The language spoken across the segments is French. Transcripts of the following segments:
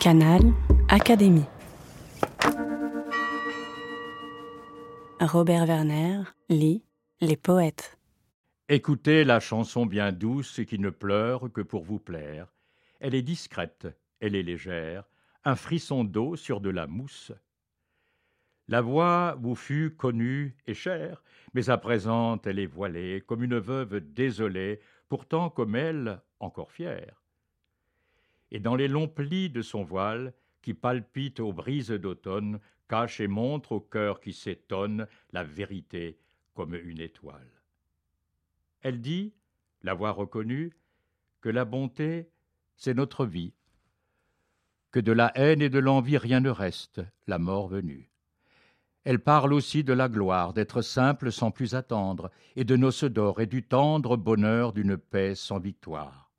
Canal Académie. Robert Werner lit Les poètes. Écoutez la chanson bien douce qui ne pleure que pour vous plaire. Elle est discrète, elle est légère, un frisson d'eau sur de la mousse. La voix vous fut connue et chère, mais à présent elle est voilée comme une veuve désolée, pourtant comme elle encore fière. Et dans les longs plis de son voile, qui palpite aux brises d'automne, cache et montre au cœur qui s'étonne la vérité comme une étoile. Elle dit, la voix reconnue, que la bonté, c'est notre vie, que de la haine et de l'envie rien ne reste, la mort venue. Elle parle aussi de la gloire, d'être simple sans plus attendre, et de noces d'or et du tendre bonheur d'une paix sans victoire.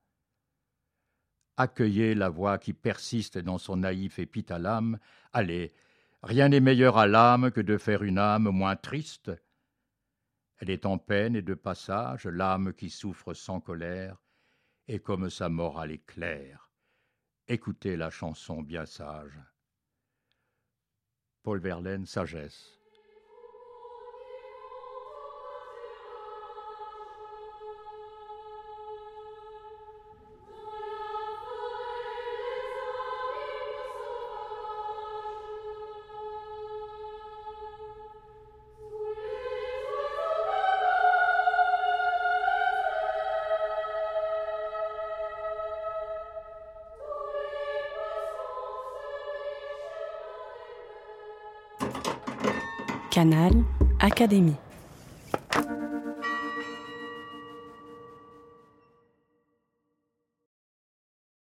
Accueillez la voix qui persiste dans son naïf épithalame. Allez, rien n'est meilleur à l'âme que de faire une âme moins triste, elle est en peine et de passage, l'âme qui souffre sans colère, et comme sa morale est claire. Écoutez la chanson bien sage. Paul Verlaine, Sagesse. Canal Académie.